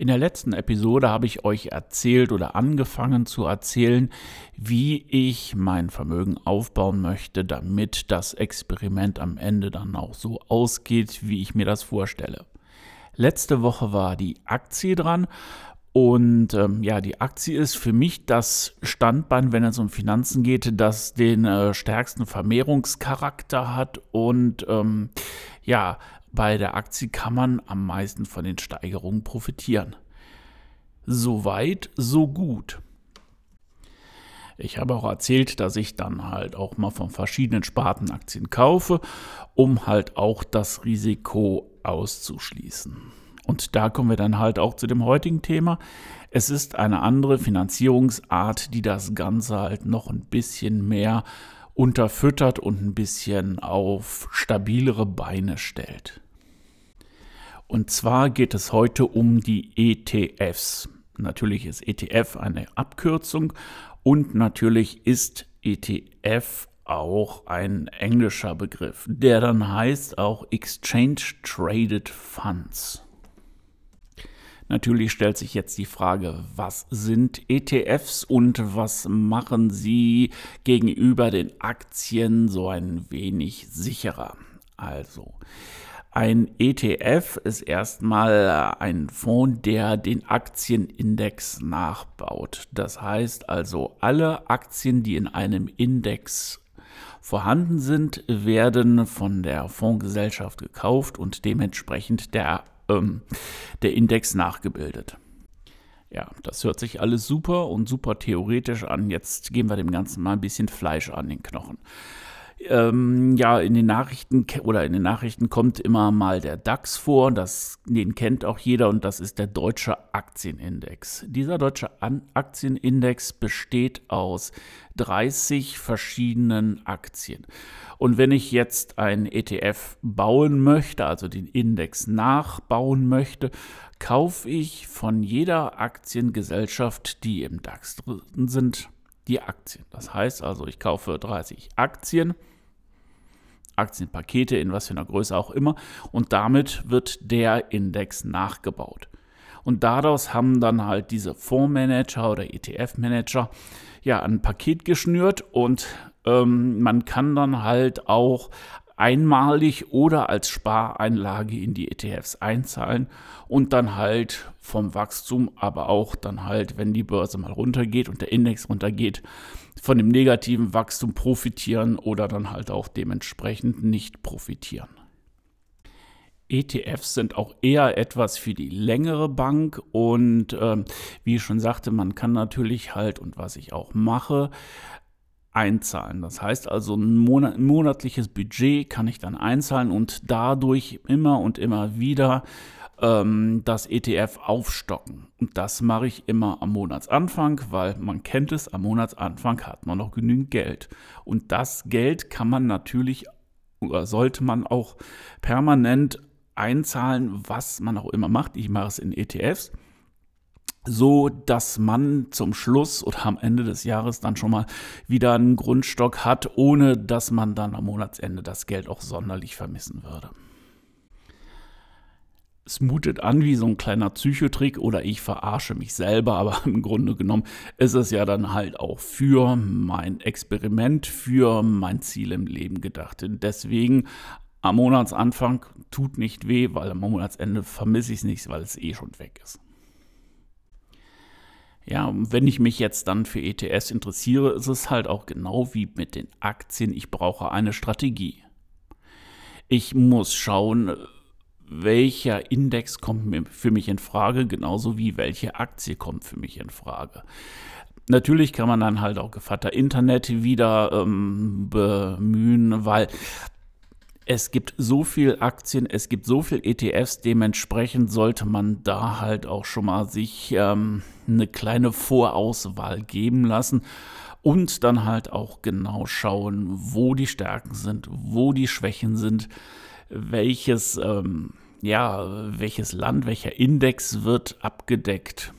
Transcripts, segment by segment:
In der letzten Episode habe ich euch erzählt oder angefangen zu erzählen, wie ich mein Vermögen aufbauen möchte, damit das Experiment am Ende dann auch so ausgeht, wie ich mir das vorstelle. Letzte Woche war die Aktie dran und ähm, ja, die Aktie ist für mich das Standbein, wenn es um Finanzen geht, das den äh, stärksten Vermehrungscharakter hat und ähm, ja, bei der Aktie kann man am meisten von den Steigerungen profitieren. Soweit, so gut. Ich habe auch erzählt, dass ich dann halt auch mal von verschiedenen Sparten Aktien kaufe, um halt auch das Risiko auszuschließen. Und da kommen wir dann halt auch zu dem heutigen Thema. Es ist eine andere Finanzierungsart, die das Ganze halt noch ein bisschen mehr unterfüttert und ein bisschen auf stabilere Beine stellt. Und zwar geht es heute um die ETFs. Natürlich ist ETF eine Abkürzung und natürlich ist ETF auch ein englischer Begriff, der dann heißt auch Exchange Traded Funds. Natürlich stellt sich jetzt die Frage, was sind ETFs und was machen sie gegenüber den Aktien so ein wenig sicherer? Also, ein ETF ist erstmal ein Fonds, der den Aktienindex nachbaut. Das heißt also, alle Aktien, die in einem Index vorhanden sind, werden von der Fondsgesellschaft gekauft und dementsprechend der ähm, der Index nachgebildet. Ja, das hört sich alles super und super theoretisch an. Jetzt geben wir dem Ganzen mal ein bisschen Fleisch an den Knochen. Ähm, ja, in den Nachrichten oder in den Nachrichten kommt immer mal der DAX vor, das, den kennt auch jeder und das ist der deutsche Aktienindex. Dieser deutsche Aktienindex besteht aus 30 verschiedenen Aktien. Und wenn ich jetzt ein ETF bauen möchte, also den Index nachbauen möchte, kaufe ich von jeder Aktiengesellschaft, die im DAX drin sind, die Aktien. Das heißt also, ich kaufe 30 Aktien, Aktienpakete in was für einer Größe auch immer und damit wird der Index nachgebaut. Und daraus haben dann halt diese Fondsmanager oder ETF-Manager ja ein Paket geschnürt und ähm, man kann dann halt auch einmalig oder als Spareinlage in die ETFs einzahlen und dann halt vom Wachstum, aber auch dann halt, wenn die Börse mal runtergeht und der Index runtergeht, von dem negativen Wachstum profitieren oder dann halt auch dementsprechend nicht profitieren. ETFs sind auch eher etwas für die längere Bank und äh, wie ich schon sagte, man kann natürlich halt und was ich auch mache, einzahlen. Das heißt also, ein, Monat, ein monatliches Budget kann ich dann einzahlen und dadurch immer und immer wieder ähm, das ETF aufstocken. Und das mache ich immer am Monatsanfang, weil man kennt es, am Monatsanfang hat man noch genügend Geld. Und das Geld kann man natürlich oder sollte man auch permanent einzahlen, was man auch immer macht. Ich mache es in ETFs so dass man zum Schluss oder am Ende des Jahres dann schon mal wieder einen Grundstock hat, ohne dass man dann am Monatsende das Geld auch sonderlich vermissen würde. Es mutet an wie so ein kleiner Psychotrick oder ich verarsche mich selber, aber im Grunde genommen ist es ja dann halt auch für mein Experiment, für mein Ziel im Leben gedacht. Deswegen am Monatsanfang tut nicht weh, weil am Monatsende vermisse ich es nicht, weil es eh schon weg ist. Ja, wenn ich mich jetzt dann für ETS interessiere, ist es halt auch genau wie mit den Aktien. Ich brauche eine Strategie. Ich muss schauen, welcher Index kommt für mich in Frage, genauso wie welche Aktie kommt für mich in Frage. Natürlich kann man dann halt auch Gevatter Internet wieder ähm, bemühen, weil es gibt so viel Aktien, es gibt so viel ETFs, dementsprechend sollte man da halt auch schon mal sich ähm, eine kleine Vorauswahl geben lassen und dann halt auch genau schauen, wo die Stärken sind, wo die Schwächen sind, welches, ähm, ja, welches Land, welcher Index wird abgedeckt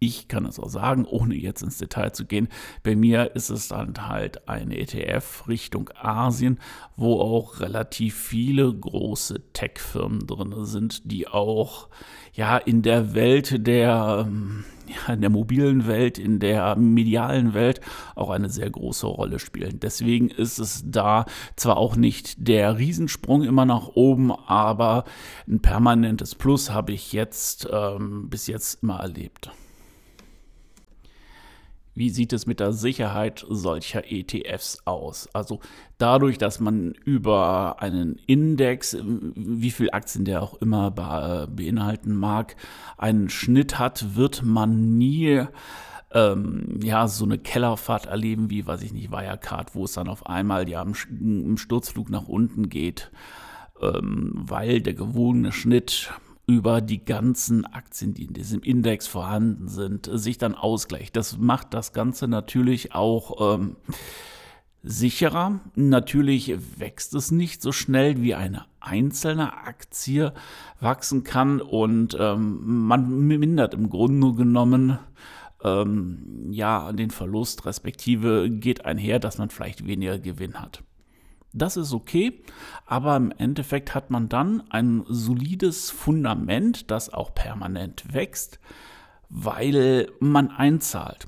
ich kann es auch sagen, ohne jetzt ins Detail zu gehen, bei mir ist es dann halt ein ETF Richtung Asien, wo auch relativ viele große Tech-Firmen drin sind, die auch ja in der Welt der ja, in der mobilen Welt, in der medialen Welt auch eine sehr große Rolle spielen. Deswegen ist es da zwar auch nicht der Riesensprung immer nach oben, aber ein permanentes Plus habe ich jetzt ähm, bis jetzt immer erlebt. Wie sieht es mit der Sicherheit solcher ETFs aus? Also dadurch, dass man über einen Index, wie viel Aktien der auch immer beinhalten mag, einen Schnitt hat, wird man nie ähm, ja, so eine Kellerfahrt erleben wie, weiß ich nicht, Wirecard, wo es dann auf einmal ja im, im Sturzflug nach unten geht, ähm, weil der gewogene Schnitt über die ganzen Aktien, die in diesem Index vorhanden sind, sich dann ausgleicht. Das macht das Ganze natürlich auch ähm, sicherer. Natürlich wächst es nicht so schnell wie eine einzelne Aktie wachsen kann und ähm, man mindert im Grunde genommen ähm, ja den Verlust, respektive geht einher, dass man vielleicht weniger Gewinn hat. Das ist okay, aber im Endeffekt hat man dann ein solides Fundament, das auch permanent wächst, weil man einzahlt.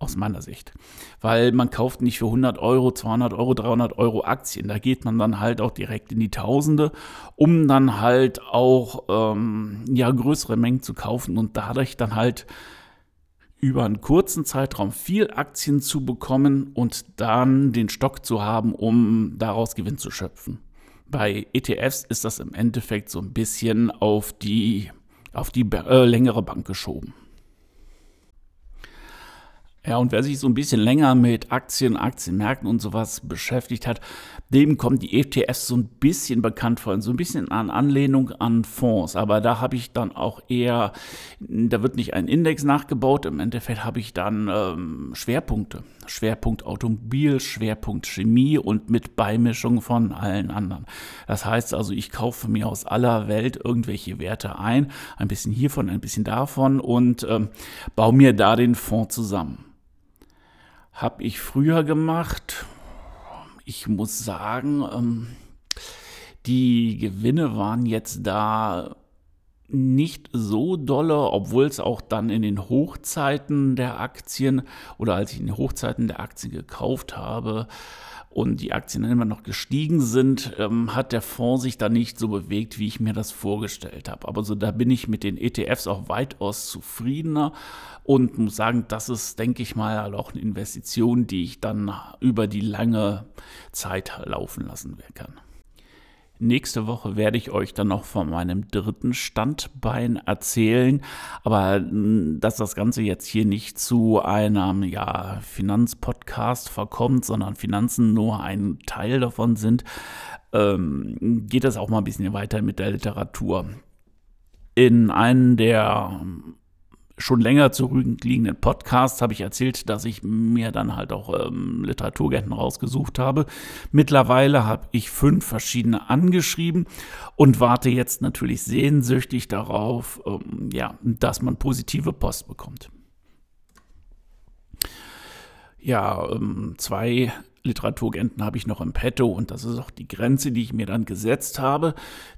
Aus meiner Sicht. Weil man kauft nicht für 100 Euro, 200 Euro, 300 Euro Aktien. Da geht man dann halt auch direkt in die Tausende, um dann halt auch ähm, ja, größere Mengen zu kaufen und dadurch dann halt über einen kurzen Zeitraum viel Aktien zu bekommen und dann den Stock zu haben, um daraus Gewinn zu schöpfen. Bei ETFs ist das im Endeffekt so ein bisschen auf die, auf die äh, längere Bank geschoben. Ja, und wer sich so ein bisschen länger mit Aktien, Aktienmärkten und sowas beschäftigt hat, dem kommen die ETFs so ein bisschen bekannt vor, so ein bisschen an Anlehnung an Fonds. Aber da habe ich dann auch eher, da wird nicht ein Index nachgebaut, im Endeffekt habe ich dann ähm, Schwerpunkte. Schwerpunkt Automobil, Schwerpunkt Chemie und mit Beimischung von allen anderen. Das heißt also, ich kaufe mir aus aller Welt irgendwelche Werte ein, ein bisschen hiervon, ein bisschen davon und ähm, baue mir da den Fonds zusammen. Habe ich früher gemacht. Ich muss sagen, ähm, die Gewinne waren jetzt da nicht so dolle, obwohl es auch dann in den Hochzeiten der Aktien oder als ich in den Hochzeiten der Aktien gekauft habe, und die Aktien immer noch gestiegen sind, ähm, hat der Fonds sich da nicht so bewegt, wie ich mir das vorgestellt habe. Aber so da bin ich mit den ETFs auch weitaus zufriedener und muss sagen, das ist, denke ich mal, auch eine Investition, die ich dann über die lange Zeit laufen lassen kann. Nächste Woche werde ich euch dann noch von meinem dritten Standbein erzählen, aber hm, dass das Ganze jetzt hier nicht zu einem ja, Finanzpodcast verkommt, sondern Finanzen nur ein Teil davon sind, ähm, geht das auch mal ein bisschen weiter mit der Literatur. In einem der schon länger zurückliegenden Podcasts habe ich erzählt, dass ich mir dann halt auch ähm, Literaturgärten rausgesucht habe. Mittlerweile habe ich fünf verschiedene angeschrieben und warte jetzt natürlich sehnsüchtig darauf, ähm, ja, dass man positive Post bekommt. Ja, ähm, zwei Literaturagenten habe ich noch im Petto und das ist auch die Grenze, die ich mir dann gesetzt habe.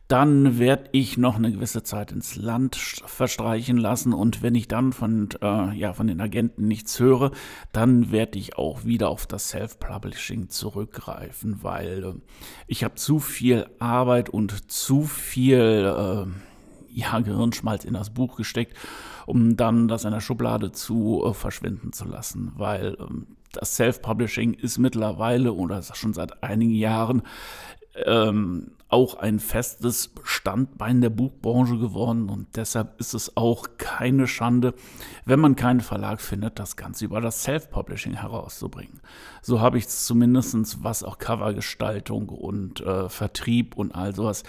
Dann werde ich noch eine gewisse Zeit ins Land verstreichen lassen und wenn ich dann von, äh, ja, von den Agenten nichts höre, dann werde ich auch wieder auf das Self-Publishing zurückgreifen, weil äh, ich habe zu viel Arbeit und zu viel äh, ja, Gehirnschmalz in das Buch gesteckt, um dann das in der Schublade zu äh, verschwinden zu lassen, weil ähm, das Self-Publishing ist mittlerweile oder schon seit einigen Jahren ähm, auch ein festes Standbein der Buchbranche geworden und deshalb ist es auch keine Schande, wenn man keinen Verlag findet, das Ganze über das Self-Publishing herauszubringen. So habe ich es zumindest, was auch Covergestaltung und äh, Vertrieb und all sowas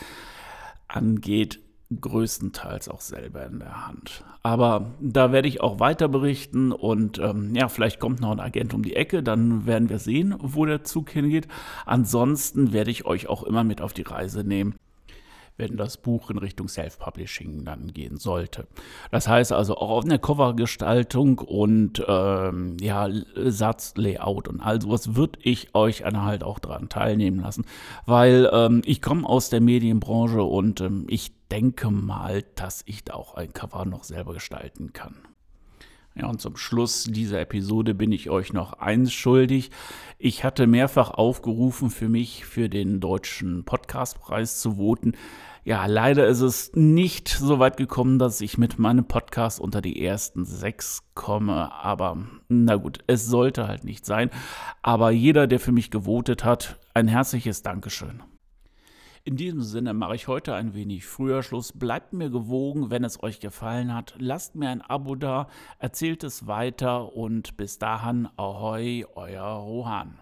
angeht, größtenteils auch selber in der Hand. Aber da werde ich auch weiter berichten und ähm, ja, vielleicht kommt noch ein Agent um die Ecke, dann werden wir sehen, wo der Zug hingeht. Ansonsten werde ich euch auch immer mit auf die Reise nehmen wenn das Buch in Richtung Self-Publishing dann gehen sollte. Das heißt also auch auf der Covergestaltung und ähm, ja, Satzlayout und all sowas würde ich euch halt auch daran teilnehmen lassen, weil ähm, ich komme aus der Medienbranche und ähm, ich denke mal, dass ich da auch ein Cover noch selber gestalten kann. Ja, und zum Schluss dieser Episode bin ich euch noch eins schuldig. Ich hatte mehrfach aufgerufen, für mich für den deutschen Podcastpreis zu voten. Ja, leider ist es nicht so weit gekommen, dass ich mit meinem Podcast unter die ersten sechs komme. Aber na gut, es sollte halt nicht sein. Aber jeder, der für mich gewotet hat, ein herzliches Dankeschön. In diesem Sinne mache ich heute ein wenig früher Schluss. Bleibt mir gewogen, wenn es euch gefallen hat. Lasst mir ein Abo da, erzählt es weiter und bis dahin, ahoi, euer Rohan.